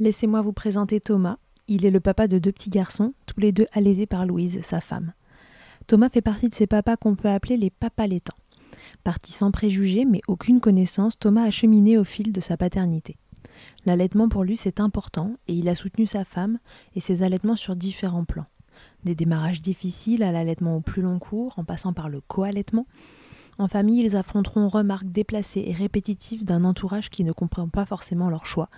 Laissez-moi vous présenter Thomas. Il est le papa de deux petits garçons, tous les deux allaités par Louise, sa femme. Thomas fait partie de ces papas qu'on peut appeler les papas. Parti sans préjugés mais aucune connaissance, Thomas a cheminé au fil de sa paternité. L'allaitement pour lui c'est important et il a soutenu sa femme et ses allaitements sur différents plans. Des démarrages difficiles à l'allaitement au plus long cours, en passant par le co-allaitement. En famille, ils affronteront remarques déplacées et répétitives d'un entourage qui ne comprend pas forcément leur choix,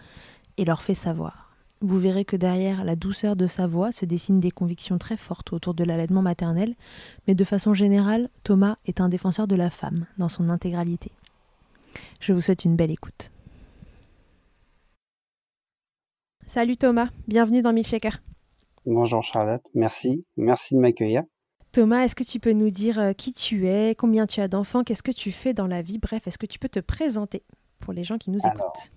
et leur fait savoir. Vous verrez que derrière la douceur de sa voix se dessinent des convictions très fortes autour de l'allaitement maternel, mais de façon générale, Thomas est un défenseur de la femme dans son intégralité. Je vous souhaite une belle écoute. Salut Thomas, bienvenue dans Milkshaker. Bonjour Charlotte, merci, merci de m'accueillir. Thomas, est-ce que tu peux nous dire euh, qui tu es, combien tu as d'enfants, qu'est-ce que tu fais dans la vie? Bref, est-ce que tu peux te présenter pour les gens qui nous écoutent?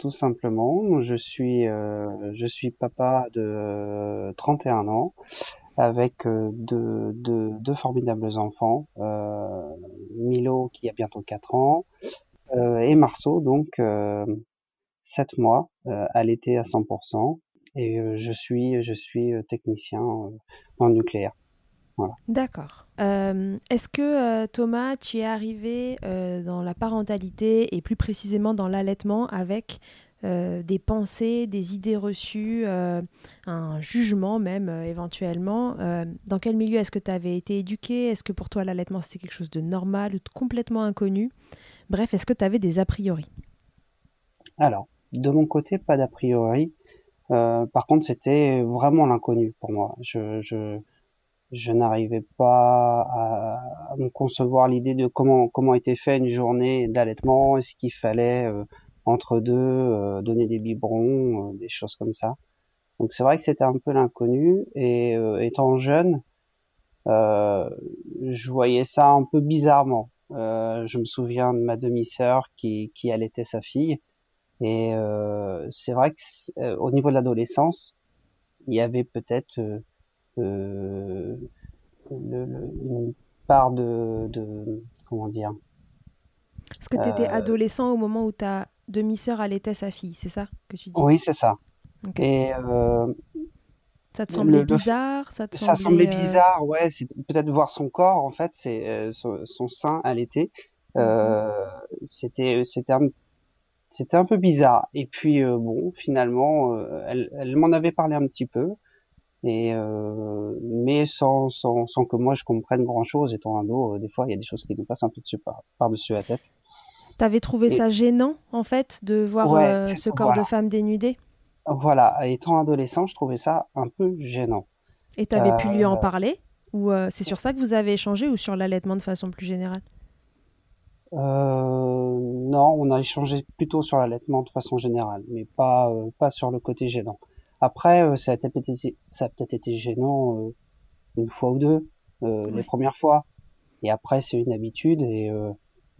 Tout simplement, je suis, euh, je suis papa de 31 ans avec euh, deux, deux, formidables enfants, Milo qui a bientôt 4 ans et Marceau, donc 7 mois, à l'été à 100%. Et je suis, je suis technicien en nucléaire. D'accord. Euh, est-ce que euh, Thomas, tu es arrivé euh, dans la parentalité et plus précisément dans l'allaitement avec des pensées, des idées reçues, un jugement même éventuellement Dans quel milieu est-ce que tu avais été éduqué? Est-ce que pour toi l'allaitement c'était quelque chose de normal ou complètement inconnu? Bref, est-ce que tu avais des a priori? Alors, de mon côté, pas d'a priori. par contre, c'était vraiment l'inconnu pour moi. je, je n'arrivais pas à, me concevoir l'idée de comment comment était fait une journée d'allaitement, est-ce qu'il fallait euh, entre deux euh, donner des biberons, euh, des choses comme ça. Donc c'est vrai que c'était un peu l'inconnu et étant jeune, je voyais ça un peu bizarrement. je me souviens de ma demi-sœur qui qui allaitait sa fille et c'est vrai que au niveau de l'adolescence, il y avait peut-être euh, une part de, de, comment dire Est-ce que tu étais euh, adolescent au moment où ta demi-sœur allaitait sa fille, c'est ça que tu dis? Oui, c'est ça. Et euh, ça te semblait bizarre? Ça, te semblait, bizarre, ouais. C'est peut-être voir son corps, en fait, c'est son, sein allaité. Euh, c'était c'était un, un peu bizarre. Et puis bon, finalement, elle, elle m'en avait parlé un petit peu et euh, mais sans, sans, sans que moi je comprenne grand chose étant un dos euh, des fois il y a des choses qui nous passent un peu dessus par, par dessus la tête. T'avais trouvé ça gênant en fait de voir euh, ce corps de femme dénudé voilà étant adolescent je trouvais ça un peu gênant. Et t'avais pu lui en parler? Ou c'est sur ça que vous avez échangé ou sur l'allaitement de façon plus générale? Non on a échangé plutôt sur l'allaitement de façon générale mais pas pas sur le côté gênant après, euh, ça a peut-être été, ça a peut-être été gênant euh, une fois ou deux, euh, les premières fois. Et après, c'est une habitude et,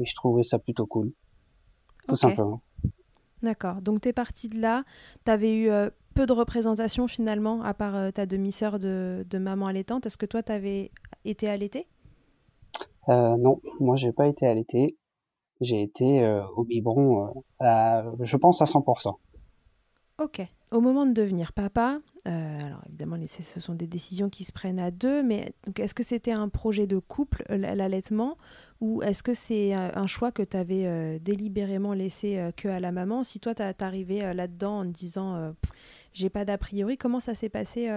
je trouvais ça plutôt cool. Tout simplement. D'accord. Donc, tu es parti de là. Tu avais eu peu de représentation finalement, à part ta demi-sœur de, de, maman allaitante. Est-ce que toi, tu avais été allaitée? Non, moi, j'ai pas été allaitée. J'ai été au biberon, je pense, à 100%. Ok. Au moment de devenir papa, euh, alors évidemment, ce sont des décisions qui se prennent à deux, mais est-ce que c'était un projet de couple, euh, l'allaitement, ou est-ce que c'est euh, un choix que tu avais délibérément laissé que à la maman? Si toi, tu arrivé là-dedans en te disant j'ai pas d'a priori, comment ça s'est passé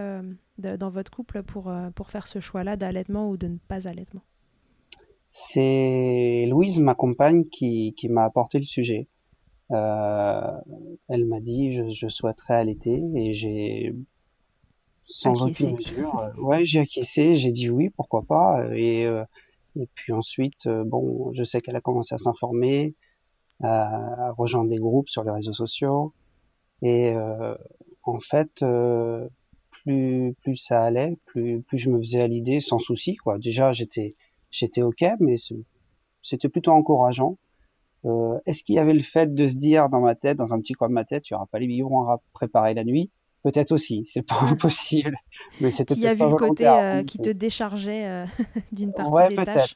dans votre couple pour, faire ce choix-là d'allaitement ou de ne pas allaitement? C'est Louise, ma compagne, qui m'a apporté le sujet. Euh, elle m'a dit je, je souhaiterais allaiter et j'ai sans aucune mesure, euh, ouais, j'ai acquiescé, j'ai dit oui, pourquoi pas. Et, euh, et puis ensuite, bon, je sais qu'elle a commencé à s'informer, à, rejoindre des groupes sur les réseaux sociaux. Et en fait, plus plus ça allait, plus plus je me faisais à l'idée sans souci. Quoi. Déjà, j'étais j'étais ok, mais c'était plutôt encourageant. Euh, est-ce qu'il y avait le fait de se dire dans ma tête, dans un petit coin de ma tête, tu auras pas les biberons à préparer la nuit? Peut-être aussi, c'est pas impossible. Mais c'était. Y a vu le côté euh, qui te déchargeait euh, d'une partie des tâches.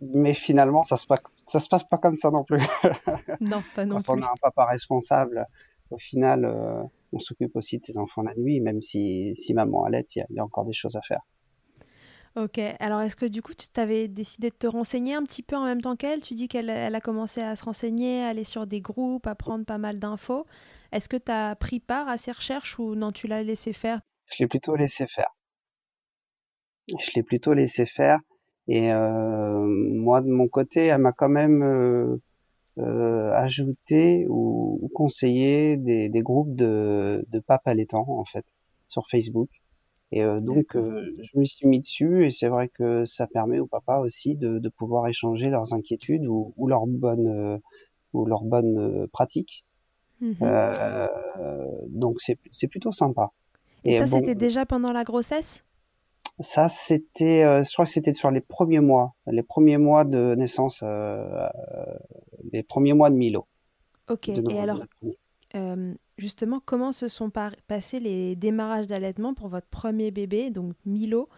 Mais finalement, ça se passe, ça se passe pas comme ça non plus. non, pas non Quand plus. on a un papa responsable, au final, on s'occupe aussi de ses enfants la nuit, même si, si maman allait, il y, a encore des choses à faire. Ok, alors est-ce que du coup tu t'avais décidé de te renseigner un petit peu en même temps qu'elle? Tu dis qu'elle elle a commencé à se renseigner, à aller sur des groupes, à prendre pas mal d'infos. Est-ce que tu as pris part à ces recherches ou non, tu l'as laissé faire? Je l'ai plutôt laissé faire. Je l'ai plutôt laissé faire. Et euh, moi, de mon côté, elle m'a quand même euh, euh, ajouté ou, conseillé des, des, groupes de, de papes allaitants, en fait, sur Facebook. Et euh, donc, euh, je me suis mis dessus et c'est vrai que ça permet au papa aussi de, de pouvoir échanger leurs inquiétudes ou, ou leurs bonnes euh, ou leurs bonnes pratiques. Mmh donc c'est c'est plutôt sympa. Et, ça, c'était déjà pendant la grossesse? Ça, c'était, je crois que c'était sur les premiers mois, les premiers mois de naissance, les premiers mois de Milo. Ok, et alors, justement, comment se sont passés les démarrages d'allaitement pour votre premier bébé, donc Milo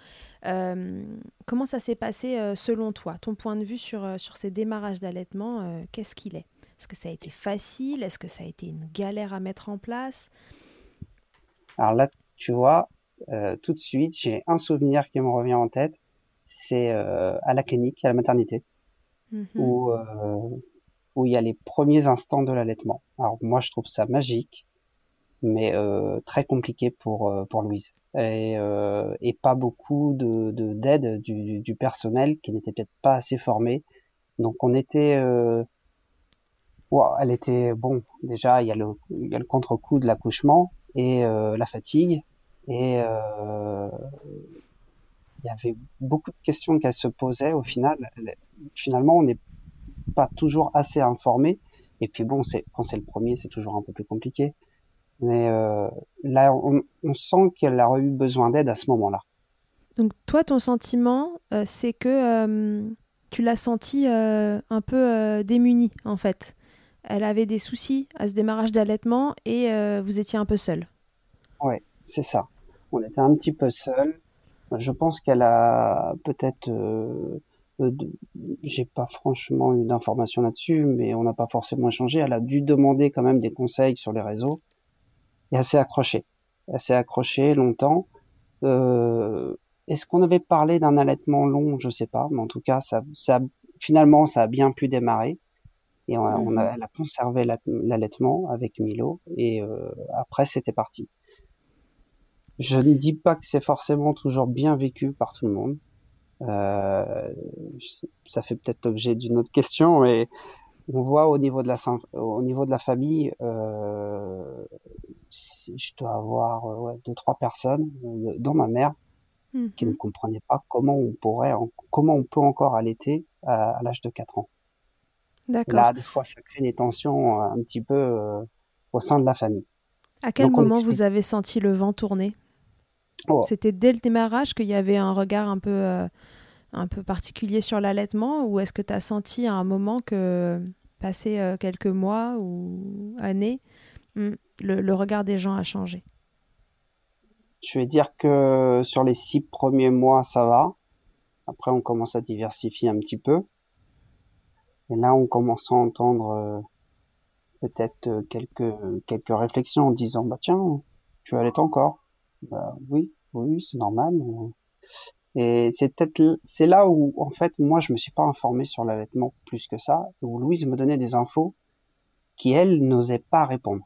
Comment ça s'est passé selon toi? Ton point de vue sur, sur ces démarrages d'allaitement, qu'est-ce qu'il est? Est-ce que ça a été facile? Est-ce que ça a été une galère à mettre en place? Alors là, tu vois, tout de suite, j'ai un souvenir qui me revient en tête. C'est à la clinique, à la maternité, mmh où où il y a les premiers instants de l'allaitement. Alors moi, je trouve ça magique, mais euh, très compliqué pour euh, pour Louise et, euh, et pas beaucoup de d'aide du, personnel qui n'était peut-être pas assez formé. Donc on était euh, elle était bon déjà il y a le il y a le contre-coup de l'accouchement et la fatigue et il y avait beaucoup de questions qu'elle se posait au final finalement on est pas toujours assez informé. Et puis bon, c'est quand c'est le premier, c'est toujours un peu plus compliqué. Mais euh, là, on, sent qu'elle a eu besoin d'aide à ce moment-là. Donc toi, ton sentiment, euh, c'est que euh, tu l'as senti un peu démunie, en fait. Elle avait des soucis à ce démarrage d'allaitement et vous étiez un peu seul. Ouais, c'est ça. On était un petit peu seul. Je pense qu'elle a peut-être euh, j'ai pas franchement eu d'informations là-dessus, mais on n'a pas forcément échangé. Elle a dû demander quand même des conseils sur les réseaux et assez accroché. Assez accroché longtemps. Euh, Est-ce qu'on avait parlé d'un allaitement long? Je sais pas, mais en tout cas, ça, ça, finalement, ça a bien pu démarrer. Et on a, on a, mmh. elle a conservé l'allaitement avec Milo. Et euh, après, c'était parti. Je ne dis pas que c'est forcément toujours bien vécu par tout le monde. Euh, ça fait peut-être l'objet d'une autre question, mais on voit au niveau de la au niveau de la famille, euh, je dois avoir euh, ouais, deux trois personnes, dont ma mère, qui ne comprenaient pas comment on pourrait, comment on peut encore allaiter à, à l'âge de 4 ans. Là, des fois, ça crée des tensions un petit peu euh, au sein de la famille. À quel moment vous avez senti le vent tourner? Oh. C'était dès le démarrage qu'il y avait un regard un peu, euh, un peu particulier sur l'allaitement ou est-ce que tu as senti à un moment que, passé euh, quelques mois ou années, hmm, le, regard des gens a changé? Je vais dire que sur les six premiers mois, ça va. Après, on commence à diversifier un petit peu. Et là, on commence à entendre euh, peut-être quelques, quelques réflexions en disant, bah tiens, tu allaites encore bah, oui, oui, c'est normal. Et c'est peut-être c'est là où en fait moi je me suis pas informé sur l'allaitement plus que ça, où Louise me donnait des infos qui elle n'osait pas répondre.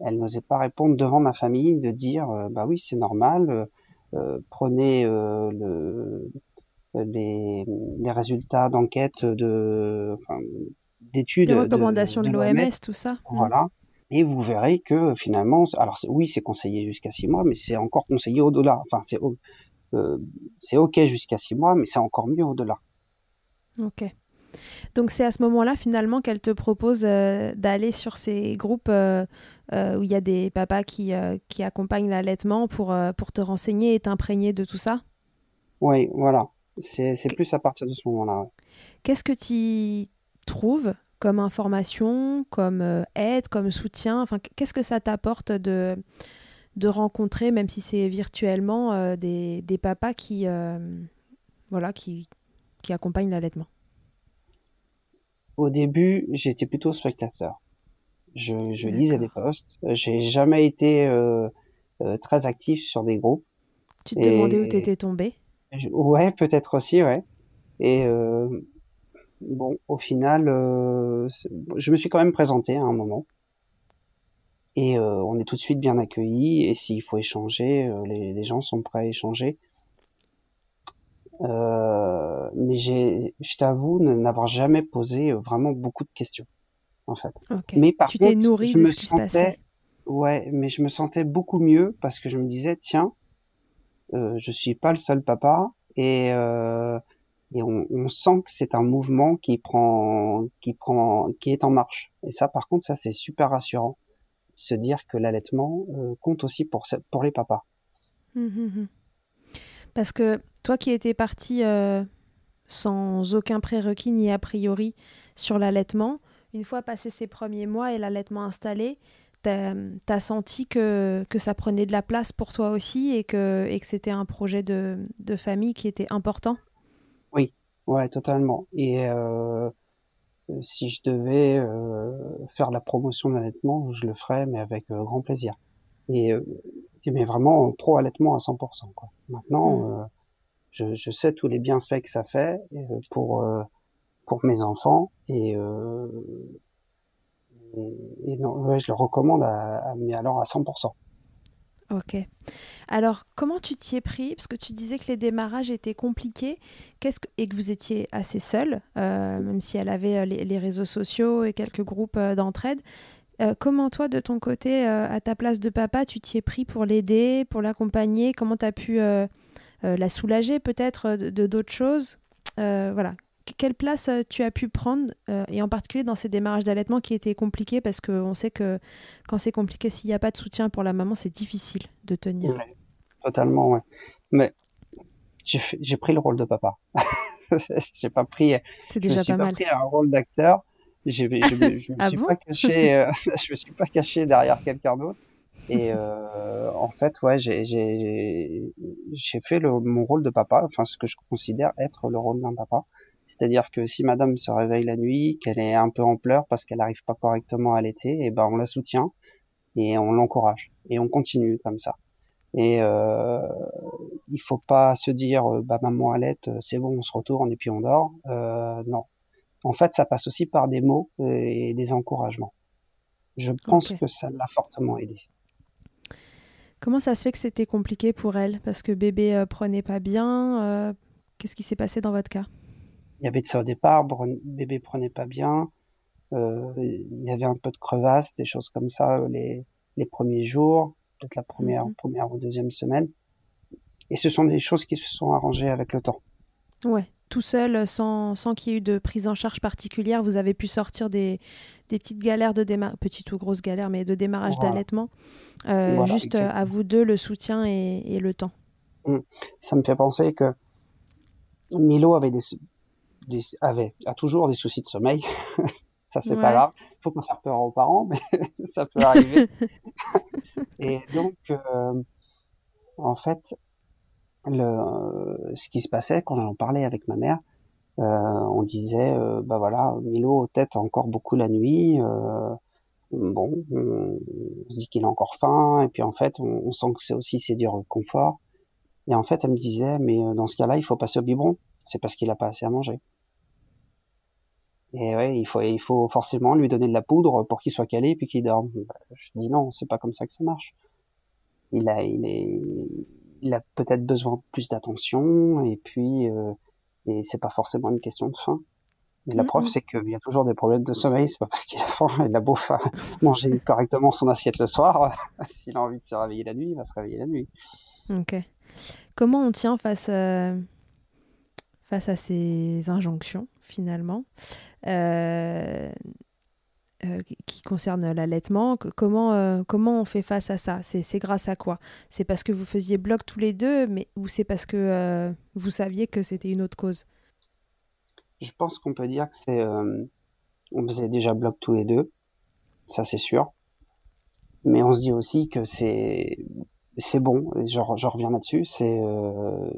Elle n'osait pas répondre devant ma famille de dire euh, bah oui c'est normal, euh, euh prenez euh, le, les, les résultats d'enquête de enfin, d'études, des recommandations de, l'OMS, tout ça. Voilà. Et vous verrez que finalement, alors oui, c'est conseillé jusqu'à six mois, mais c'est encore conseillé au-delà. Enfin, c'est euh, ok jusqu'à six mois, mais c'est encore mieux au-delà. Ok. Donc c'est à ce moment-là finalement qu'elle te propose euh, d'aller sur ces groupes euh, où il y a des papas qui, qui accompagnent l'allaitement pour, pour te renseigner et t'imprégner de tout ça? Oui, voilà. C'est plus à partir de ce moment-là. Qu'est-ce que tu trouves comme information, comme euh, aide, comme soutien Enfin, qu'est-ce que ça t'apporte de, de rencontrer, même si c'est virtuellement, euh, des, des, papas qui, euh, voilà, qui, qui accompagnent l'allaitement? Au début, j'étais plutôt spectateur. Je, je lisais des posts. J'ai jamais été très actif sur des groupes. Tu te demandais où tu étais tombé Ouais, peut-être aussi, ouais. Et bon, au final, euh, je me suis quand même présenté à un moment. Et euh, on est tout de suite bien accueillis. Et s'il faut échanger, euh, les, les, gens sont prêts à échanger. mais j'ai, je t'avoue, n'avoir jamais posé vraiment beaucoup de questions, en fait. Mais par tu t'es nourri de ce qui se passait. Ouais, mais je me sentais beaucoup mieux parce que je me disais, tiens, euh, je suis pas le seul papa et euh, et on, sent que c'est un mouvement qui prend, qui prend, qui est en marche. Et ça, par contre, c'est super rassurant se dire que l'allaitement compte aussi pour, pour les papas. Mmh, mmh, mmh. Parce que toi qui étais parti sans aucun prérequis ni a priori sur l'allaitement, une fois passé ces premiers mois et l'allaitement installé, tu as, senti que, ça prenait de la place pour toi aussi et que, c'était un projet de, famille qui était important? Ouais, totalement. Et euh, si je devais euh, faire la promotion de l'allaitement, je le ferais, mais avec euh, grand plaisir. Et, mais vraiment pro-allaitement à 100%. Quoi. Maintenant, mmh. je, je, sais tous les bienfaits que ça fait pour, pour mes enfants et et, non, je le recommande à, mais alors à 100%. Ok. Alors, comment tu t'y es pris? Parce que tu disais que les démarrages étaient compliqués. Que... et que vous étiez assez seul, euh, même si elle avait euh, les, réseaux sociaux et quelques groupes euh, d'entraide. comment toi, de ton côté, à ta place de papa, tu t'y es pris pour l'aider, pour l'accompagner? Comment tu as pu la soulager peut-être de d'autres choses? Voilà, quelle place euh, tu as pu prendre, euh, et en particulier dans ces démarrages d'allaitement qui étaient compliqués, parce qu'on sait que quand c'est compliqué, s'il n'y a pas de soutien pour la maman, c'est difficile de tenir. totalement, ouais. Mais j'ai pris le rôle de papa. j'ai pas pris. C'est déjà pas, mal. pris un rôle d'acteur. Je, je, je, me ah suis pas caché. Euh, je me suis pas caché derrière quelqu'un d'autre. Et en fait, ouais, j'ai fait le, mon rôle de papa, enfin ce que je considère être le rôle d'un papa. C'est-à-dire que si madame se réveille la nuit, qu'elle est un peu en pleurs parce qu'elle n'arrive pas correctement à allaiter, et eh ben on la soutient et on l'encourage et on continue comme ça. Et euh, il faut pas se dire euh, bah maman allaite, euh, c'est bon, on se retourne et puis on dort. Euh, non. En fait, ça passe aussi par des mots et des encouragements. Je pense que ça l'a fortement aidé. Comment ça se fait que c'était compliqué pour elle? Parce que bébé prenait pas bien. Qu'est-ce qui s'est passé dans votre cas? Il y avait de ça au départ, bébé prenait pas bien, euh, il y avait un peu de crevasse, des choses comme ça euh, les, les premiers jours, peut-être la première, mmh première ou deuxième semaine. Et ce sont des choses qui se sont arrangées avec le temps. Ouais, tout seul, sans, sans qu'il y ait eu de prise en charge particulière, vous avez pu sortir des, des petites galères de démarrage, petites ou grosses galères, mais de démarrage d'allaitement. Euh, juste à vous deux, le soutien et, et le temps. Mmh. Ça me fait penser que Milo avait des, avait, a toujours des soucis de sommeil. ça, c'est pas grave. Faut pas faire peur aux parents, mais ça peut arriver. et donc, euh, en fait, le, ce qui se passait quand j'en parlais avec ma mère, euh, on disait, euh, bah voilà, Milo tête encore beaucoup la nuit. Euh, bon, on, se dit qu'il a encore faim, et puis en fait, on, on sent que c'est aussi c'est du confort. Et en fait, elle me disait, mais dans ce cas-là, il faut passer au biberon. C'est parce qu'il a pas assez à manger. Et ouais, il faut, il faut forcément lui donner de la poudre pour qu'il soit calé puis qu'il dorme. Bah, je dis non, c'est pas comme ça que ça marche. Il a, il est, il a peut-être besoin de plus d'attention et puis, euh, et c'est pas forcément une question de faim. Et la preuve, c'est qu'il y a toujours des problèmes de sommeil. C'est pas parce qu'il a faim, il a beau manger correctement son assiette le soir. S'il a envie de se réveiller la nuit, il va se réveiller la nuit. Ok. Comment on tient face, euh, face à ces injonctions finalement euh, euh, qui concerne l'allaitement. Comment, euh, comment on fait face à ça? C'est grâce à quoi? C'est parce que vous faisiez bloc tous les deux, mais ou c'est parce que vous saviez que c'était une autre cause? Je pense qu'on peut dire que c'est. on faisait déjà bloc tous les deux, ça c'est sûr. Mais on se dit aussi que c'est c'est bon. Je, je reviens là-dessus. C'est,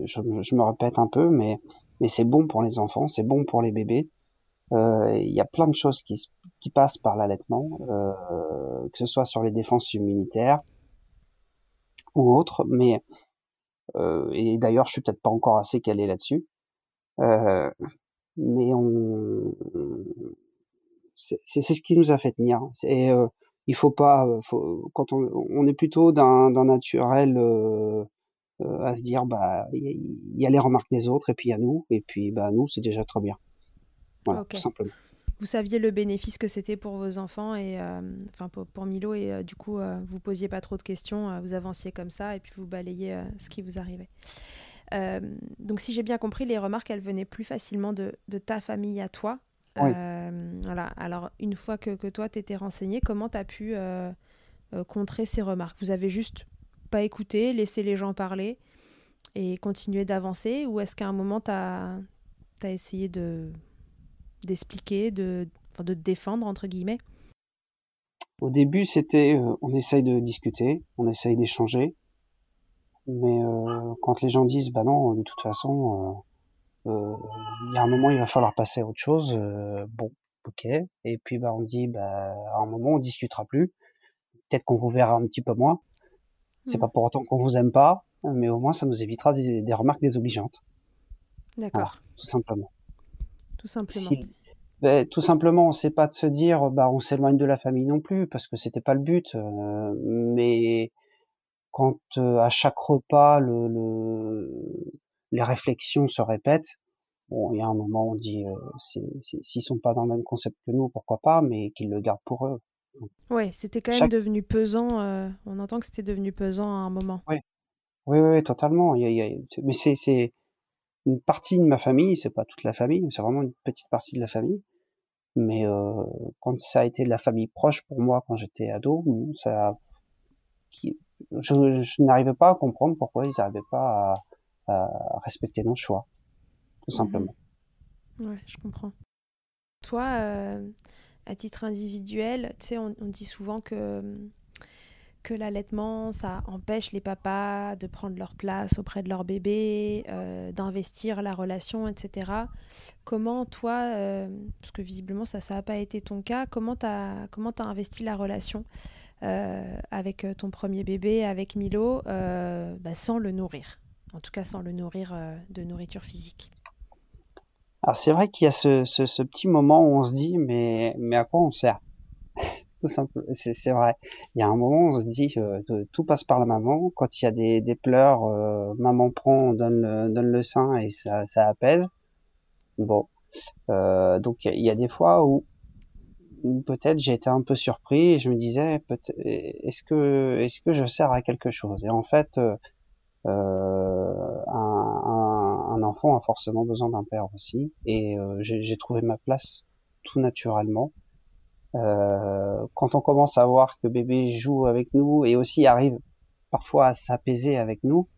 je, je, me répète un peu, mais mais c'est bon pour les enfants, c'est bon pour les bébés. Euh, il y a plein de choses qui, qui passent par l'allaitement, euh, que ce soit sur les défenses immunitaires ou autres, mais euh, et d'ailleurs je suis peut-être pas encore assez calé là-dessus, euh, mais on c'est ce qui nous a fait tenir. Et euh, il faut pas, faut, quand on, on est plutôt d'un naturel euh, à se dire bah il y, y, a les remarques des autres et puis il y a nous et puis bah nous c'est déjà très bien. Vous saviez le bénéfice que c'était pour vos enfants et euh, enfin pour, Milo et euh, du coup euh, vous posiez pas trop de questions, vous avanciez comme ça et puis vous balayez ce qui vous arrivait. donc si j'ai bien compris, les remarques elles venaient plus facilement de, ta famille à toi. voilà. Alors une fois que, que toi t'étais renseigné, comment tu as pu contrer ces remarques? Vous avez juste pas écouté, laissé les gens parler et continuer d'avancer Ou est-ce qu'à un moment, tu as, essayé de d'expliquer, de, de te défendre, entre guillemets? Au début, c'était euh, on essaye de discuter, on essaye d'échanger. Mais euh, quand les gens disent, bah non, de toute façon, euh, il y a un moment, il va falloir passer à autre chose, bon, ok. Et puis, bah, on dit, bah, à un moment, on discutera plus. Peut-être qu'on vous verra un petit peu moins. C'est mmh. pas pour autant qu'on vous aime pas, mais au moins, ça nous évitera des, des remarques désobligeantes. D'accord. tout simplement. Tout simplement. Ben, tout simplement, c'est pas de se dire, bah, on s'éloigne de la famille non plus, parce que c'était pas le but. Euh, mais quand euh, à chaque repas, le, le, les réflexions se répètent, bon, il y a un moment, où on dit, euh, s'ils sont pas dans le même concept que nous, pourquoi pas, mais qu'ils le gardent pour eux. Ouais, c'était quand même devenu pesant. on entend que c'était devenu pesant à un moment. Oui, oui, oui, totalement. Il y a, mais c'est une partie de ma famille, c'est pas toute la famille, c'est vraiment une petite partie de la famille. Mais euh, quand ça a été de la famille proche pour moi quand j'étais ado, ça, je, je n'arrivais pas à comprendre pourquoi ils n'arrivaient pas à, à, respecter nos choix, tout mmh simplement. Ouais, je comprends. Toi, euh, à titre individuel, on, dit souvent que l'allaitement, ça empêche les papas de prendre leur place auprès de leur bébé, euh, d'investir la relation, etc. Comment toi, euh, parce que visiblement ça n'a pas été ton cas, comment tu as, comment as investi la relation euh, avec ton premier bébé, avec Milo, bah, sans le nourrir? En tout cas sans le nourrir de nourriture physique alors c'est vrai qu'il y a ce, ce, ce, petit moment où on se dit mais, mais à quoi on sert? Tout simple. C'est vrai. Il y a un moment, on se dit, euh, tout passe par la maman. Quand il y a des, des pleurs, euh, maman prend, donne le, donne le sein et ça, ça apaise. Bon, euh, donc il y, a des fois où, peut-être j'ai été un peu surpris et je me disais, est-ce que, est-ce que je sers à quelque chose? Et en fait, euh, un, un, un, enfant a forcément besoin d'un père aussi. Et j'ai trouvé ma place tout naturellement. Euh, quand on commence à voir que bébé joue avec nous et aussi arrive parfois à s'apaiser avec nous,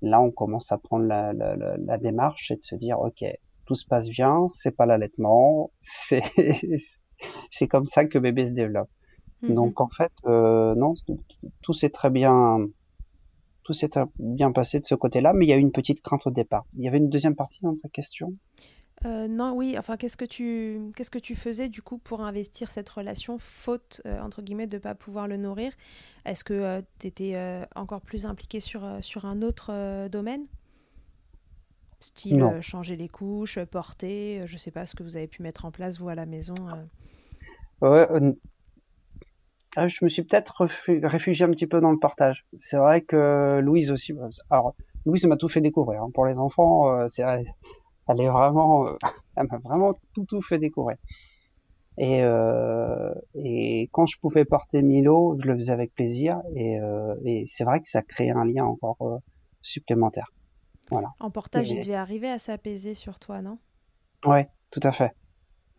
là on commence à prendre la, la, la, démarche et de se dire ok tout se passe bien, c'est pas l'allaitement, c'est c'est comme ça que bébé se développe. Mm-hmm. Donc en fait euh, non tout, s'est très bien tout s'est bien passé de ce côté-là, mais il y a eu une petite crainte au départ. Il y avait une deuxième partie dans ta question? Euh, non, oui, enfin, qu'est-ce que tu qu'est-ce que tu faisais du coup pour investir cette relation, faute euh, entre guillemets de pas pouvoir le nourrir? Est-ce que euh, tu étais encore plus impliqué sur sur un autre domaine? Style changer les couches, porter, je sais pas ce que vous avez pu mettre en place vous à la maison. Ouais, ah, je me suis peut-être réfugié un petit peu dans le portage. C'est vrai que Louise aussi. Bah, alors Louise m'a tout fait découvrir. Hein. Pour les enfants, c'est elle est vraiment, euh, elle m'a vraiment tout tout fait découvrir. Et, euh, et quand je pouvais porter Milo, je le faisais avec plaisir. Et, euh, et c'est vrai que ça crée un lien encore euh, supplémentaire. Voilà. En portage, il devait arriver à s'apaiser sur toi, non? Ouais, tout à fait.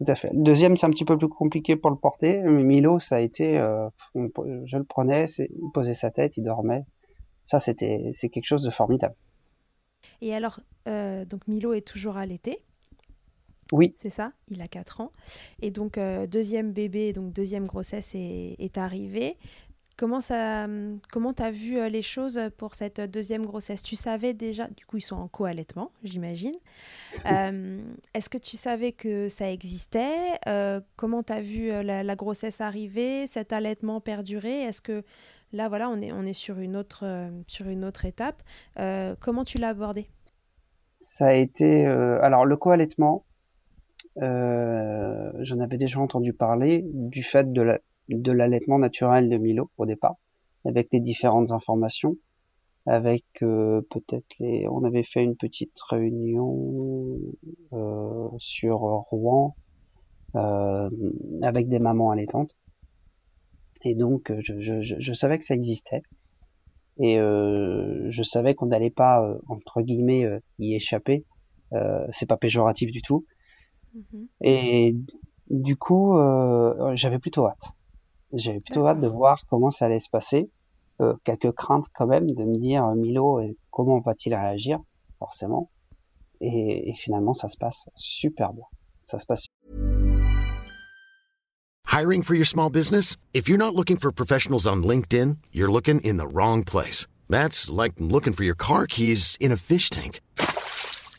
Tout à fait. Le deuxième, c'est un petit peu plus compliqué pour le porter. Mais Milo, ça a été, euh, je le prenais, il posait sa tête, il dormait. Ça, c'était, c'est quelque chose de formidable. Et alors, euh, donc Milo est toujours allaité. Oui. C'est ça, il a 4 ans. Et donc, euh, deuxième bébé, donc deuxième grossesse est, est arrivée. Comment ça, comment t'as vu euh, les choses pour cette deuxième grossesse? Tu savais déjà, du coup ils sont en co-allaitement, j'imagine. Est-ce que tu savais que ça existait? Comment t'as vu la, la, grossesse arriver, cet allaitement perdurer Est-ce que Là, voilà, on est, on est sur, une autre, euh, sur une autre étape. Euh, comment tu l'as abordé? Ça a été... Euh, alors, le co-allaitement, j'en avais déjà entendu parler du fait de l'allaitement naturel de Milo au départ, avec les différentes informations, avec peut-être les... On avait fait une petite réunion sur Rouen avec des mamans allaitantes et donc, euh, je, je, je, savais que ça existait. Et euh, je savais qu'on n'allait pas, euh, entre guillemets, euh, y échapper. Euh, c'est pas péjoratif du tout. Mm-hmm. Et du coup, j'avais plutôt hâte. J'avais plutôt hâte de voir comment ça allait se passer. Euh, quelques craintes quand même de me dire Milo, comment va-t-il réagir Forcément. Et, et finalement, ça se passe super bien. Ça se passe. Hiring for your small business? If you're not looking for professionals on LinkedIn, you're looking in the wrong place. That's like looking for your car keys in a fish tank.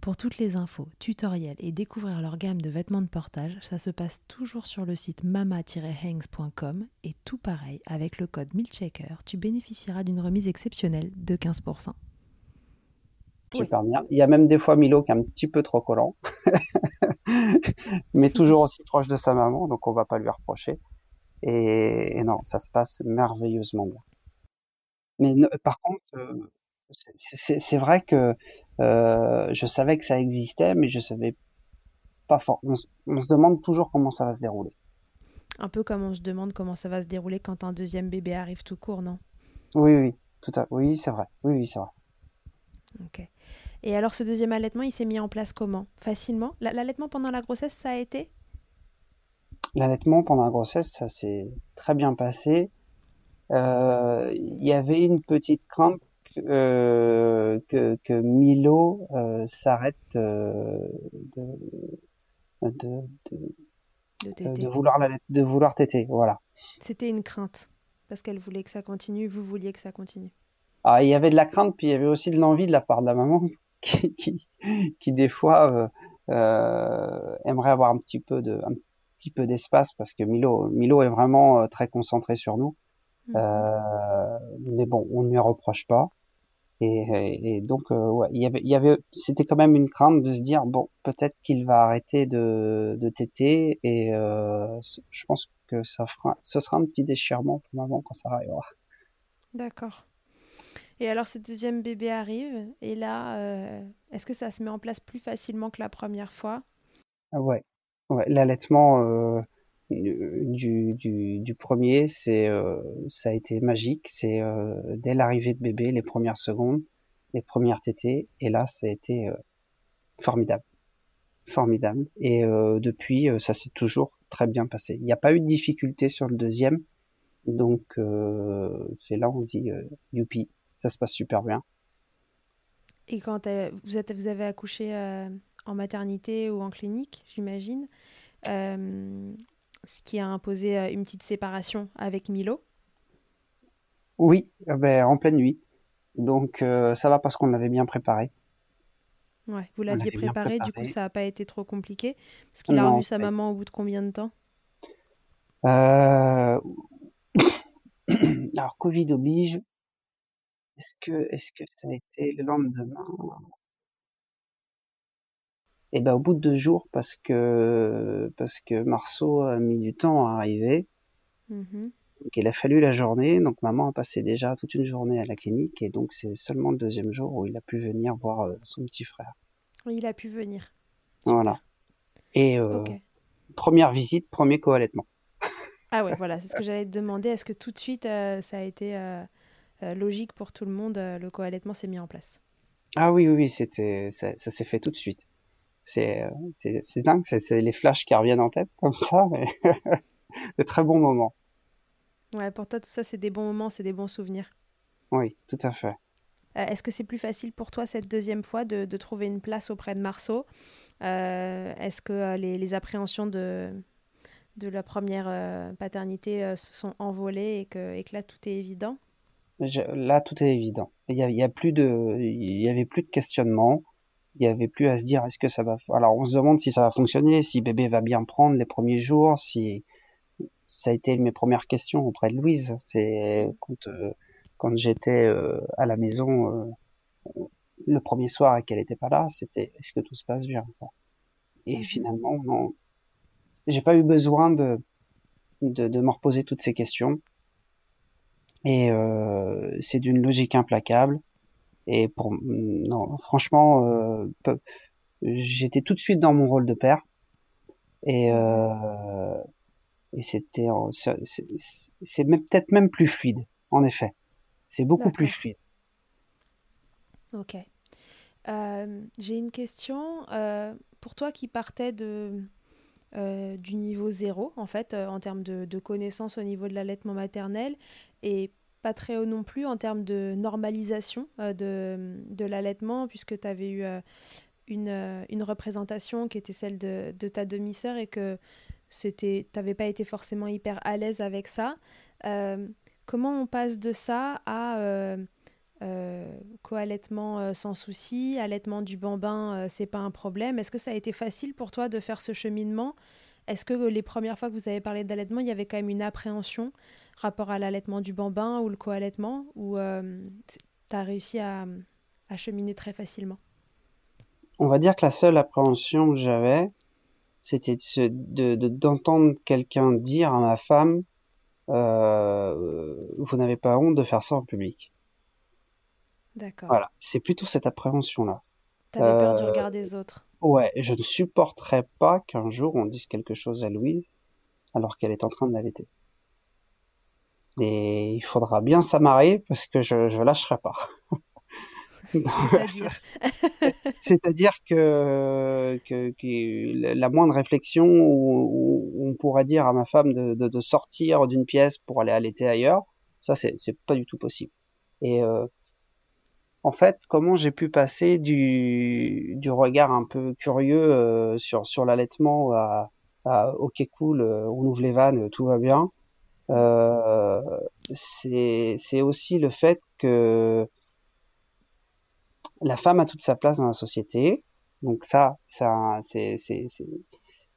Pour toutes les infos, tutoriels et découvrir leur gamme de vêtements de portage, ça se passe toujours sur le site mama-hangs.com et tout pareil, avec le code MILCHECKER, tu bénéficieras d'une remise exceptionnelle de 15%. Super bien. Il y a même des fois Milo qui est un petit peu trop collant, mais toujours aussi proche de sa maman, donc on va pas lui reprocher. Et, non, ça se passe merveilleusement bien. Mais par contre, euh, c'est vrai que euh, je savais que ça existait, mais je savais pas fort. On, se demande toujours comment ça va se dérouler. Un peu comme on se demande comment ça va se dérouler quand un deuxième bébé arrive tout court, non? Oui, oui, tout à Oui, c'est vrai. Oui, oui, c'est vrai. Ok. Et alors, ce deuxième allaitement, il s'est mis en place comment? Facilement? L'allaitement pendant la grossesse, ça a été? L'allaitement pendant la grossesse, ça s'est très bien passé. Euh, il y avait une petite euh, que, que, Milo euh, s'arrête euh, de, de, de, de, vouloir la, de vouloir téter, voilà. C'était une crainte parce qu'elle voulait que ça continue, vous vouliez que ça continue. Ah, il y avait de la crainte, puis il y avait aussi de l'envie de la part de la maman qui, qui, qui des fois euh, aimerait avoir un petit peu de un petit peu d'espace parce que Milo Milo est vraiment très concentré sur nous. Mmh. Euh, mais bon, on ne lui reproche pas. Et, donc, euh, ouais, il y avait, il y avait, c'était quand même une crainte de se dire bon, peut-être qu'il va arrêter de, de téter, et euh, je pense que ça fera, ce sera un petit déchirement pour maman quand ça arrivera. D'accord. Et alors, ce deuxième bébé arrive, et là, euh, est-ce que ça se met en place plus facilement que la première fois? Ouais, ouais, l'allaitement du, du, premier, c'est euh, ça a été magique. C'est euh, dès l'arrivée de bébé, les premières secondes, les premières tétées, et là, ça a été euh, formidable, formidable. Et depuis, ça s'est toujours très bien passé. Il n'y a pas eu de difficulté sur le deuxième, donc c'est là où on dit youpi, ça se passe super bien. Et quand vous, êtes, vous avez accouché en maternité ou en clinique, j'imagine, ce qui a imposé euh, une petite séparation avec Milo. Oui, euh, ben, en pleine nuit. Donc euh, ça va parce qu'on l'avait bien préparé. Ouais, vous l'aviez préparé, du coup ça n'a pas été trop compliqué. Parce qu'il a revu sa maman au bout de combien de temps? Alors Covid oblige. Est-ce que, est-ce que ça a été le lendemain? Et ben au bout de deux jours, parce que parce que Marceau a mis du temps à arriver, mmh donc il a fallu la journée. Donc maman a passé déjà toute une journée à la clinique, et donc c'est seulement le deuxième jour où il a pu venir voir euh, son petit frère. Il a pu venir. Voilà. Et euh, première visite, premier co-allaitement. Ah ouais, voilà, c'est ce que j'allais te demander. Est-ce que tout de suite euh, ça a été logique pour tout le monde, le co-allaitement s'est mis en place? Ah oui, oui, oui, c'était, ça, s'est fait tout de suite. C'est, c'est, c'est dingue, c'est, les flashs qui reviennent en tête comme ça, mais de très bons moments. Ouais, pour toi, tout ça, c'est des bons moments, c'est des bons souvenirs. Oui, tout à fait. Euh, est-ce que c'est plus facile pour toi cette deuxième fois de, de trouver une place auprès de Marceau? Euh, Est-ce que euh, les, les, appréhensions de, de la première paternité se sont envolées et que, et que là, tout est évident? Là, tout est évident. Il y, a, il y a plus de, il y avait plus de questionnement. Il y avait plus à se dire est-ce que ça va. Alors, on se demande si ça va fonctionner, si bébé va bien prendre les premiers jours, si ça a été mes premières questions auprès de Louise. C'est quand, euh, quand j'étais euh, à la maison euh, le premier soir et qu'elle n'était pas là, c'était est-ce que tout se passe bien Et mhm. finalement, non. J'ai pas eu besoin de, de, de me reposer toutes ces questions. Et c'est d'une logique implacable. Et pour non, franchement, j'étais tout de suite dans mon rôle de père. Et euh, et c'était c'est peut-être même plus fluide en effet. C'est beaucoup plus fluide. Ok. Euh, j'ai une question euh, pour toi qui partais de euh, du niveau zéro en fait en termes de, de connaissances au niveau de l'allaitement maternel et pas très haut non plus en termes de normalisation de, de l'allaitement puisque tu avais eu une, une, représentation qui était celle de, ta demi-sœur et que c'était t'avais pas été forcément hyper à l'aise avec ça. Euh, comment on passe de ça à euh, euh, co-allaitement sans souci allaitement du bambin c'est pas un problème. Est-ce que ça a été facile pour toi de faire ce cheminement? Est-ce que les premières fois que vous avez parlé d'allaitement il y avait quand même une appréhension? Rapport à l'allaitement du bambin ou le co-allaitement ou tu as réussi à, à cheminer très facilement? On va dire que la seule appréhension que j'avais, c'était de d'entendre quelqu'un dire à ma femme euh, vous n'avez pas honte de faire ça en public. D'accord. Voilà, c'est plutôt cette appréhension-là. T'avais peur du euh, regard des autres? Ouais, je ne supporterais pas qu'un jour on dise quelque chose à Louise alors qu'elle est en train de l'allaiter. Et il faudra bien s'amarrer parce que je, je lâcherai pas. C'est-à-dire que, que, la moindre réflexion où, on pourrait dire à ma femme de, de, sortir d'une pièce pour aller allaiter ailleurs, ça c'est pas du tout possible. Et euh, en fait, comment j'ai pu passer du, du regard un peu curieux euh, sur, sur l'allaitement à, à ok cool, euh, on ouvre les vannes, tout va bien, c'est aussi le fait que la femme a toute sa place dans la société. Donc ça, ça c'est c'est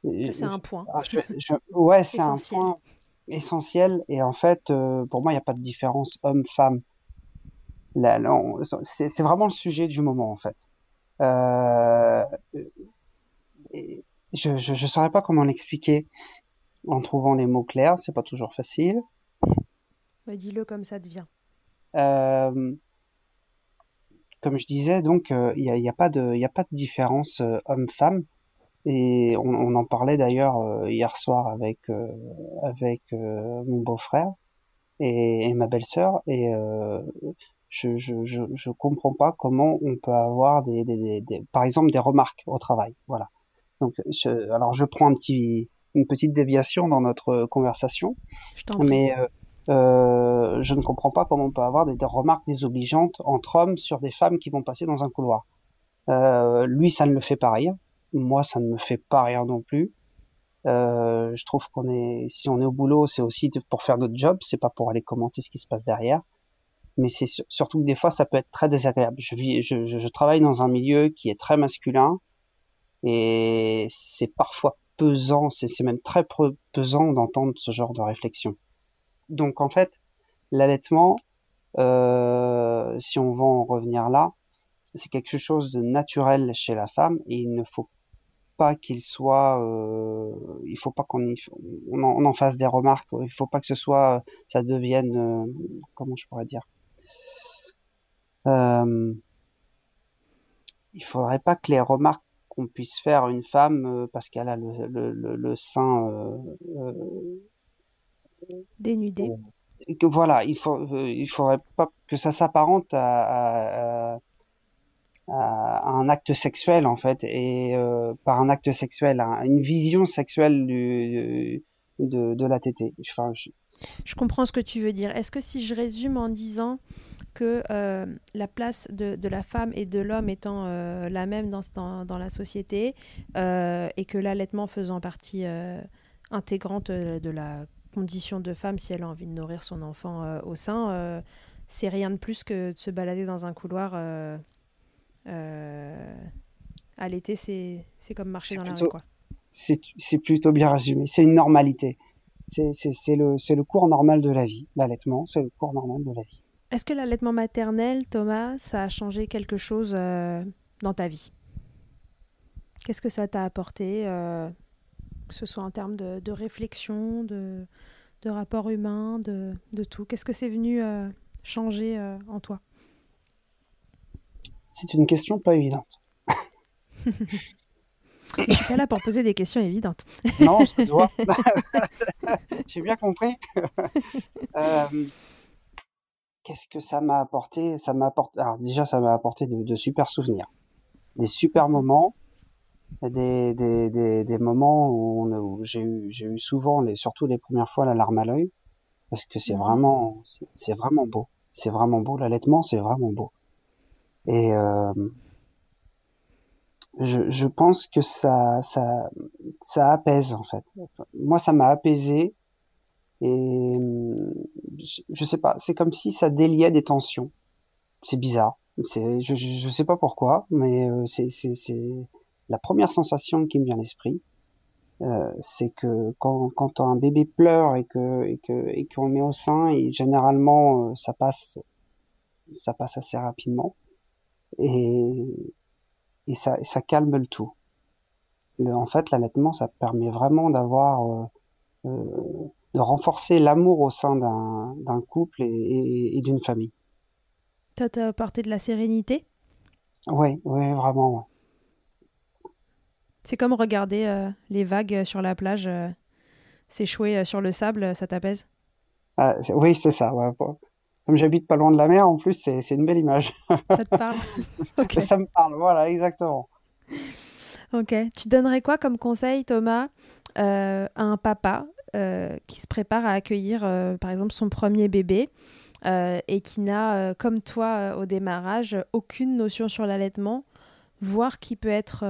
c'est un point. Ah, ouais, c'est un point essentiel. Et en fait, euh, pour moi, il n'y a pas de différence homme-femme. C'est vraiment le sujet du moment, en fait. Euh, je ne saurais pas comment l'expliquer en trouvant les mots clairs. C'est pas toujours facile. Dis-le comme ça devient. Euh, comme je disais, donc euh, il n'y a, y a, pas de, y a pas de différence euh, homme-femme. Et on, on, en parlait d'ailleurs hier soir avec avec mon beau-frère et, et, ma belle-sœur. Et je, je, je, je, comprends pas comment on peut avoir des, des, des, par exemple des remarques au travail. Voilà. Donc, je, alors je prends un petit, une petite déviation dans notre conversation, je mais euh, je ne comprends pas comment on peut avoir des, remarques désobligeantes entre hommes sur des femmes qui vont passer dans un couloir. Euh, lui, ça ne le fait pas rire. Moi, ça ne me fait pas rire non plus. Euh, je trouve qu'on est, si on est au boulot, c'est aussi pour faire notre job, c'est pas pour aller commenter ce qui se passe derrière. Mais c'est surtout que des fois, ça peut être très désagréable. Je vis, je, je, je travaille dans un milieu qui est très masculin et c'est parfois c'est même très pesant d'entendre ce genre de réflexion. Donc en fait, l'allaitement, euh, si on va en revenir là, c'est quelque chose de naturel chez la femme et il ne faut pas qu'il soit, euh, il faut pas qu'on on en, en, fasse des remarques. Il faut pas que ce soit, ça devienne, euh, comment je pourrais dire. Euh, il faudrait pas que les remarques qu'on puisse faire une femme euh, parce qu'elle a le, le, le, le sein Dénudé. que voilà, il faut, il faudrait pas que ça s'apparente à, un acte sexuel en fait, et par un acte sexuel, à une vision sexuelle du, de, de la. Enfin, je comprends ce que tu veux dire. Est-ce que si je résume en disant que euh, la place de, de, la femme et de l'homme étant euh, la même dans, dans, dans la société euh, et que l'allaitement faisant partie intégrante de la condition de femme si elle a envie de nourrir son enfant au sein, c'est rien de plus que de se balader dans un couloir l'été, c'est comme marcher dans la rue. C'est plutôt bien résumé, c'est une normalité. C'est le, le cours normal de la vie, l'allaitement, c'est le cours normal de la vie. Est-ce que l'allaitement maternel, Thomas, ça a changé quelque chose euh, dans ta vie? Qu'est-ce que ça t'a apporté, euh, que ce soit en termes de, réflexion, de, de, rapport humain, de, de tout? Qu'est-ce que c'est venu euh, changer en toi? C'est une question pas évidente. Je suis pas là pour poser des questions évidentes. non, excuse-moi. J'ai bien compris. Euh, qu'est-ce que ça m'a apporté? Ça m'a apporté. Alors déjà, ça m'a apporté de, super souvenirs, des super moments, des, des, des, moments où, j'ai eu, j'ai eu souvent, les, surtout les premières fois, la larme à l'œil, parce que c'est vraiment, c'est vraiment beau. C'est vraiment beau. L'allaitement, c'est vraiment beau. Et euh, je, je pense que ça, ça, ça apaise en fait. Moi, ça m'a apaisé et je, je, sais pas, c'est comme si ça déliait des tensions. C'est bizarre. C'est, je, je, sais pas pourquoi, mais euh, c'est, c'est, c'est la première sensation qui me vient à l'esprit. Euh, c'est que quand, quand un bébé pleure et que et que et qu'on le met au sein, et généralement euh, ça passe ça passe assez rapidement. Et et ça, ça calme le tout. en fait, l'allaitement, ça permet vraiment d'avoir, euh, de renforcer l'amour au sein d'un couple et, d'une famille. Ça t'a apporté de la sérénité? Oui, oui, vraiment. C'est comme regarder euh, les vagues sur la plage s'échouer sur le sable, ça t'apaise? Ah, Oui, c'est ça. Comme j'habite pas loin de la mer, en plus, c'est une belle image. Ça te parle? Ça me parle, voilà, exactement. Ok. Tu donnerais quoi comme conseil, Thomas, euh, à un papa euh, qui se prépare à accueillir, euh, par exemple, son premier bébé et qui n'a, comme toi au démarrage, aucune notion sur l'allaitement, voire qui peut être,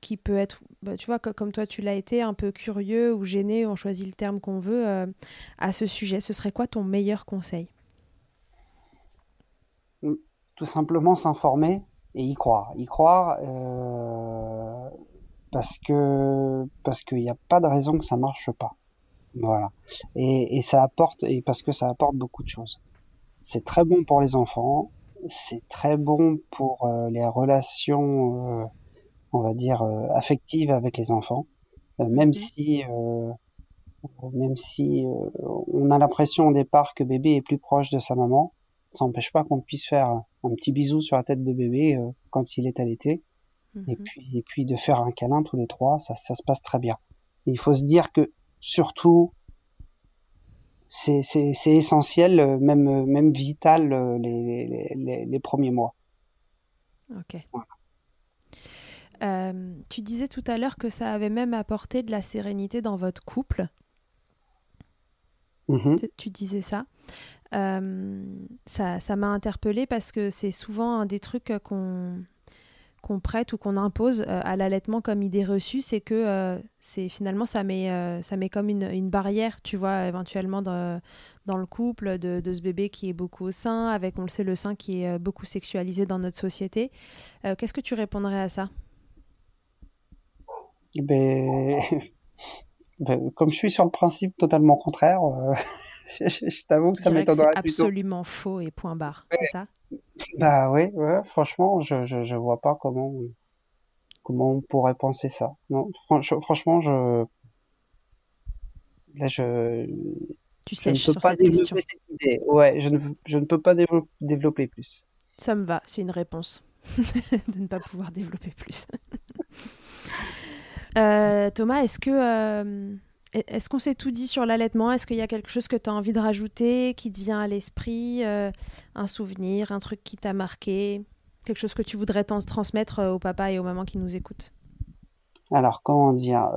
qui peut être, bah, tu vois, comme toi tu l'as été, un peu curieux ou gêné, on choisit le terme qu'on veut, euh, à ce sujet, ce serait quoi ton meilleur conseil? Tout simplement s'informer et y croire. Y croire euh, parce que parce qu'il n'y a pas de raison que ça marche pas. Voilà. Et, ça apporte et parce que ça apporte beaucoup de choses. C'est très bon pour les enfants, c'est très bon pour euh, les relations on va dire, euh, affective avec les enfants, euh, même mmh. si euh, même si on a l'impression au départ que bébé est plus proche de sa maman, ça n'empêche pas qu'on puisse faire un petit bisou sur la tête de bébé quand il est allaité, et mmh puis et puis de faire un câlin tous les trois, ça, ça se passe très bien. il faut se dire que surtout c'est essentiel, même même vital les, les, les premiers mois. Ok. Euh, tu disais tout à l'heure que ça avait même apporté de la sérénité dans votre couple. Mm-hmm. Tu disais ça. Euh, ça. Ça m'a interpellée parce que c'est souvent un des trucs qu'on qu'on prête ou qu'on impose euh, à l'allaitement comme idée reçue, c'est que c'est finalement ça met, ça met comme une, une, barrière, tu vois, éventuellement dans, dans le couple de, de, ce bébé qui est beaucoup au sein, avec, on le sait, le sein qui est beaucoup sexualisé dans notre société. Qu'est-ce que tu répondrais à ça? Ben, ben, comme je suis sur le principe totalement contraire, euh, je, t'avoue que ça m'étonnerait. C'est absolument faux et point barre, c'est ça? Bah oui, ouais, franchement, je, je, je, vois pas comment comment on pourrait penser ça. Non, franchement, je là je tu sais sur cette question. Ouais, je ne, je ne peux pas développer plus. Ça me va, c'est une réponse de ne pas pouvoir développer plus. Euh, Thomas, est-ce que, euh, Est-ce qu'on s'est tout dit sur l'allaitement? Est-ce qu'il y a quelque chose que tu as envie de rajouter, qui te vient à l'esprit Un souvenir, un truc qui t'a marqué Quelque chose que tu voudrais transmettre au papa et aux mamans qui nous écoutent? Alors, comment dire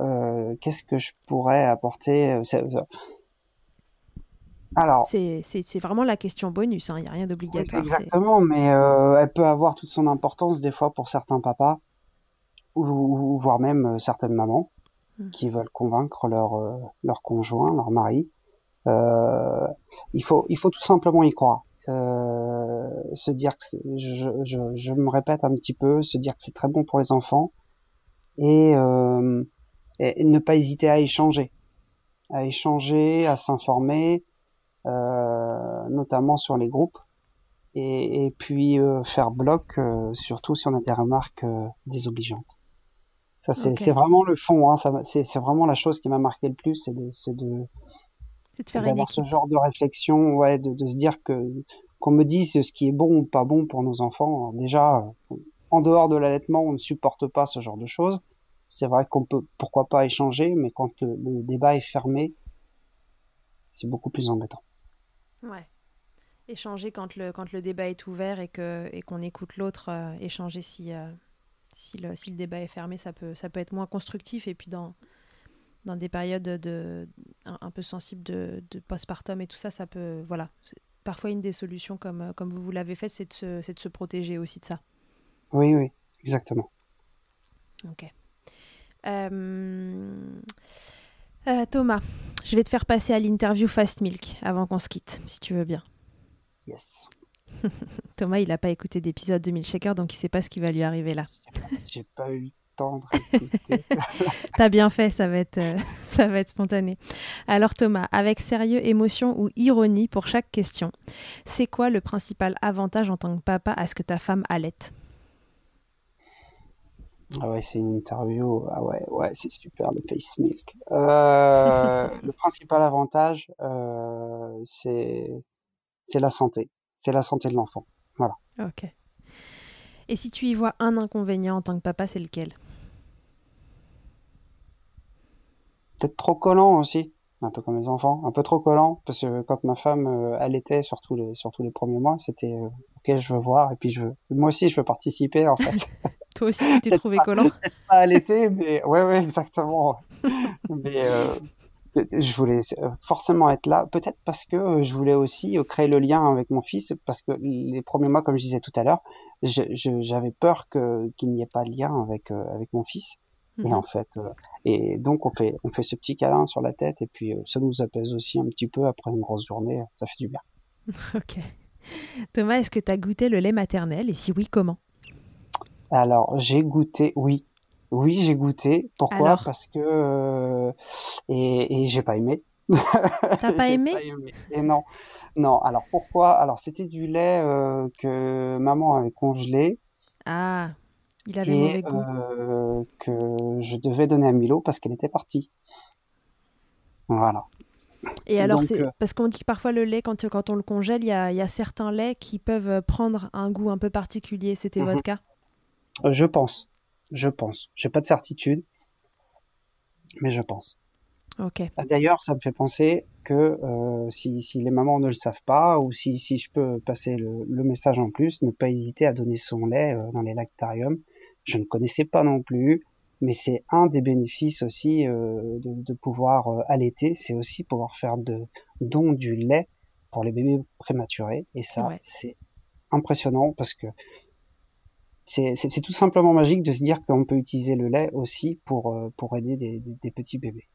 Qu'est-ce que je pourrais apporter alors, c'est vraiment la question bonus, hein, il n'y a rien d'obligatoire. exactement, mais euh, elle peut avoir toute son importance des fois pour certains papas, ou, voire même euh, certaines mamans. Qui veulent convaincre leur, euh, leur conjoint, leur mari. il, faut, il faut tout simplement y croire. se dire que je, je, je, me répète un petit peu, se dire que c'est très bon pour les enfants et, et ne pas hésiter à échanger, à échanger, à s'informer, euh, notamment sur les groupes. Et, et puis euh, faire bloc, euh, surtout si on a des remarques désobligeantes. Ça, c'est okay. vraiment le fond. Hein, c'est vraiment la chose qui m'a marqué le plus, c'est de, de, de faire d'avoir ce genre de réflexion, ouais, de, de se dire que qu'on me dise ce qui est bon ou pas bon pour nos enfants. Déjà, en dehors de l'allaitement, on ne supporte pas ce genre de choses. C'est vrai qu'on peut, pourquoi pas échanger, mais quand le, le débat est fermé, c'est beaucoup plus embêtant. Ouais. Échanger quand le, quand le débat est ouvert et qu'on et qu'on écoute l'autre, euh, échanger si, euh, si, le, si le débat est fermé, ça peut, ça peut être moins constructif. Et puis dans, dans des périodes de, un, peu sensibles de, de postpartum et tout ça, ça peut. Voilà. Parfois, une des solutions, comme, comme vous, vous l'avez fait, c'est de, se, de se protéger aussi de ça. Oui, oui, exactement. Ok. Euh, Thomas, je vais te faire passer à l'interview Fast Milk avant qu'on se quitte, si tu veux bien. Yes. Thomas, il n'a pas écouté d'épisode de Milkshaker, donc il ne sait pas ce qui va lui arriver là. J'ai pas eu le temps de T'as bien fait, ça va, être, euh, ça va être spontané. Alors Thomas, avec sérieux, émotion ou ironie pour chaque question, c'est quoi le principal avantage en tant que papa à ce que ta femme allaite ah ouais, c'est une interview. Ah ouais, ouais, c'est super le face milk. Euh, le principal avantage, euh, c'est c'est la santé. C'est la santé de l'enfant. Voilà. Ok. Et si tu y vois un inconvénient en tant que papa, c'est lequel? Peut-être trop collant aussi, un peu comme les enfants, un peu trop collant, parce que quand ma femme euh, allaitait, surtout les, surtout les premiers mois, c'était euh, ok, je veux voir, et puis je veux, moi aussi je veux participer en fait. Toi aussi, tu t'es trouvé collant? Pas l'été, mais ouais, ouais, exactement. mais euh, je voulais euh, forcément être là, peut-être parce que euh, je voulais aussi créer le lien avec mon fils, parce que les premiers mois, comme je disais tout à l'heure, j'avais peur que qu'il n'y ait pas de lien avec avec mon fils. Et mhm. en fait, et donc on fait on fait ce petit câlin sur la tête, et puis ça nous apaise aussi un petit peu après une grosse journée, ça fait du bien. ok. Thomas, est-ce que tu as goûté le lait maternel et si oui, comment? Alors, j'ai goûté, oui. Oui, j'ai goûté. Pourquoi? Parce que. Euh, et, et j'ai pas aimé. T'as pas aimé, Et non. Non, alors pourquoi? Alors, c'était du lait euh, que maman avait congelé. Ah, il avait mauvais goût. Euh, que je devais donner à Milo parce qu'elle était partie. Voilà. Et alors, c'est parce qu'on dit que parfois le lait, quand, quand on le congèle, il y a, y a, certains laits qui peuvent prendre un goût un peu particulier. C'était mhm. votre cas? Je pense. Je pense. J'ai pas de certitude, mais je pense. Ah, d'ailleurs, ça me fait penser que euh, si, les mamans ne le savent pas, ou si, je peux passer le, message en plus, ne pas hésiter à donner son lait euh, dans les lactariums. Je ne connaissais pas non plus, mais c'est un des bénéfices aussi de, pouvoir allaiter, c'est aussi pouvoir faire de don du lait pour les bébés prématurés. Et ça, c'est impressionnant parce que c'est tout simplement magique de se dire qu'on peut utiliser le lait aussi pour, euh, pour aider des, petits bébés.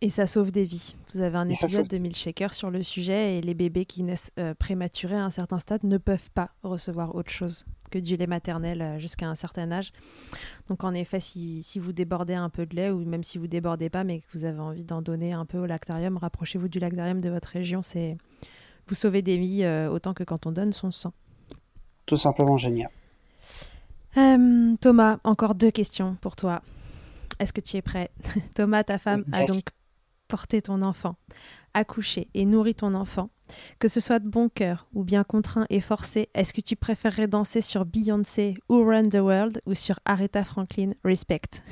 Et ça sauve des vies. Vous avez un épisode de Milkshaker sur le sujet et les bébés qui naissent euh, prématurés à un certain stade ne peuvent pas recevoir autre chose que du lait maternel euh, jusqu'à un certain âge. Donc en effet, si, si, vous débordez un peu de lait ou même si vous débordez pas mais que vous avez envie d'en donner un peu au lactarium, rapprochez-vous du lactarium de votre région. C'est vous sauvez des vies autant que quand on donne son sang. Tout simplement génial. Euh, Thomas, encore deux questions pour toi. Est-ce que tu es prêt? Thomas, ta femme, a donc porté ton enfant, accouché et nourri ton enfant. Que ce soit de bon cœur ou bien contraint et forcé, est-ce que tu préférerais danser sur Beyoncé ou Run the World ou sur Aretha Franklin? Respect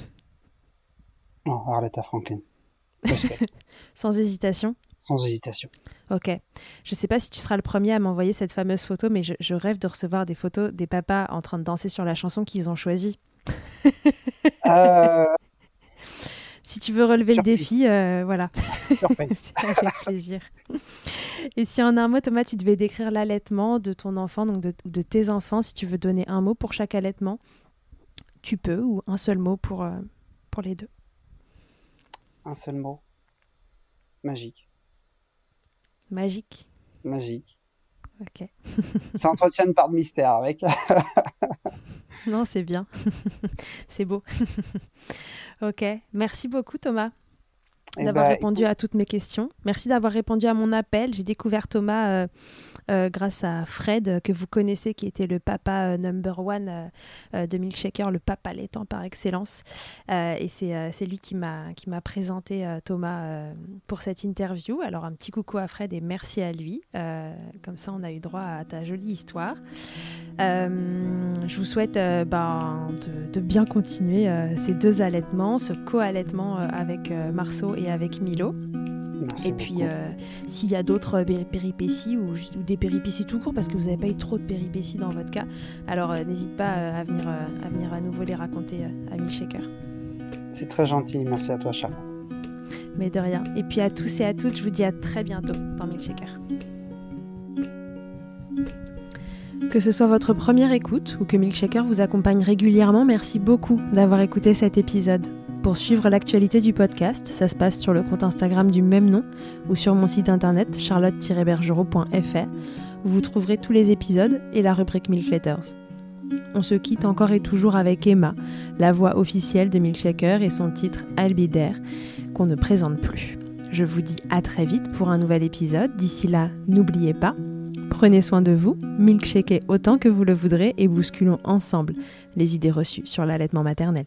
oh, Aretha Franklin. Sans hésitation Sans hésitation. Ok. Je ne sais pas si tu seras le premier à m'envoyer cette fameuse photo, mais je, rêve de recevoir des photos des papas en train de danser sur la chanson qu'ils ont choisie. Euh, si tu veux relever le défi, euh, voilà. Avec plaisir. Et si en un mot, Thomas, tu devais décrire l'allaitement de ton enfant, donc de, tes enfants, si tu veux donner un mot pour chaque allaitement, tu peux, ou un seul mot pour, euh, pour les deux. Un seul mot. Magique. Magique. Magique. Ok. Ça entretient une part de mystère avec. non, c'est bien. c'est beau. ok. Merci beaucoup, Thomas. Eh d'avoir ben, répondu à toutes mes questions. Merci d'avoir répondu à mon appel. J'ai découvert Thomas euh, euh, grâce à Fred, euh, que vous connaissez, qui était le papa number one de Milkshaker, le papa laitant par excellence. et c'est lui qui m'a présenté Thomas pour cette interview. Alors un petit coucou à Fred et merci à lui. comme ça, on a eu droit à ta jolie histoire. je vous souhaite ben, de, de, bien continuer ces deux allaitements, ce co-allaitement avec Marceau et avec Milo. et puis, euh, s'il y a d'autres péripéties ou, juste, des péripéties tout court, parce que vous n'avez pas eu trop de péripéties dans votre cas, alors euh, n'hésite pas euh, à, venir, à venir à nouveau les raconter à Milkshaker. C'est très gentil, merci à toi, Charles. Mais de rien. Et puis à tous et à toutes, je vous dis à très bientôt dans Milkshaker. Que ce soit votre première écoute ou que Milkshaker vous accompagne régulièrement, merci beaucoup d'avoir écouté cet épisode. Pour suivre l'actualité du podcast, ça se passe sur le compte Instagram du même nom ou sur mon site internet charlotte-bergerot.fr où vous trouverez tous les épisodes et la rubrique Milk Letters. On se quitte encore et toujours avec Emma, la voix officielle de Milkshaker et son titre Albidaire, qu'on ne présente plus. Je vous dis à très vite pour un nouvel épisode. D'ici là, n'oubliez pas, prenez soin de vous, milkshakez autant que vous le voudrez et bousculons ensemble les idées reçues sur l'allaitement maternel.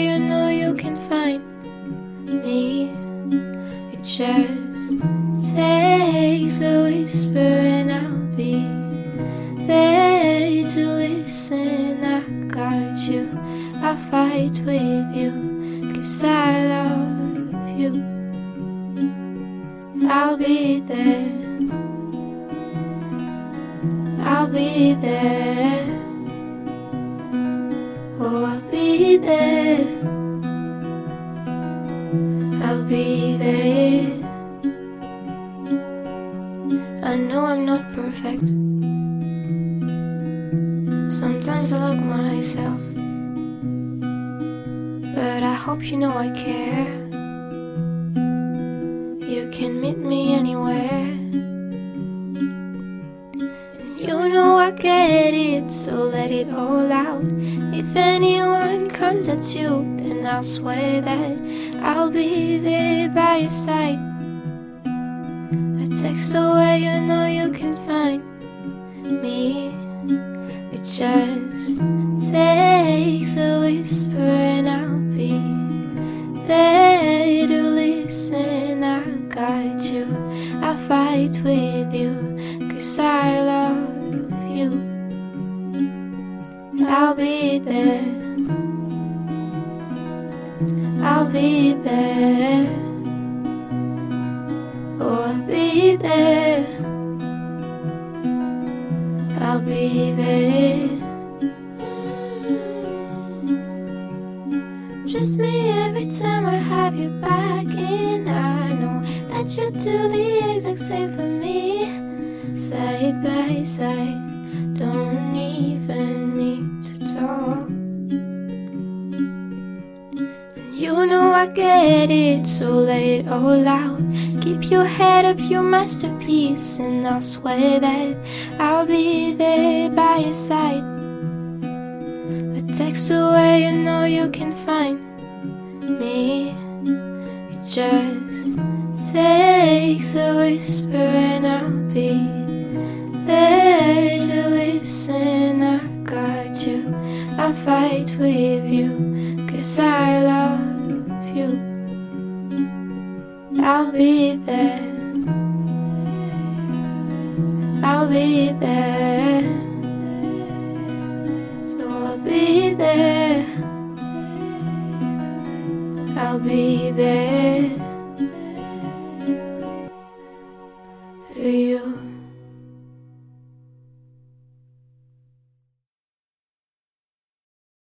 just takes a whisper, and I'll be there to listen. I got you, I'll fight know I care. You can meet me anywhere. And You know I get it, so let it all out. If anyone comes at you, then I'll swear that I'll be there by your side. I'll be there. I'll be there. And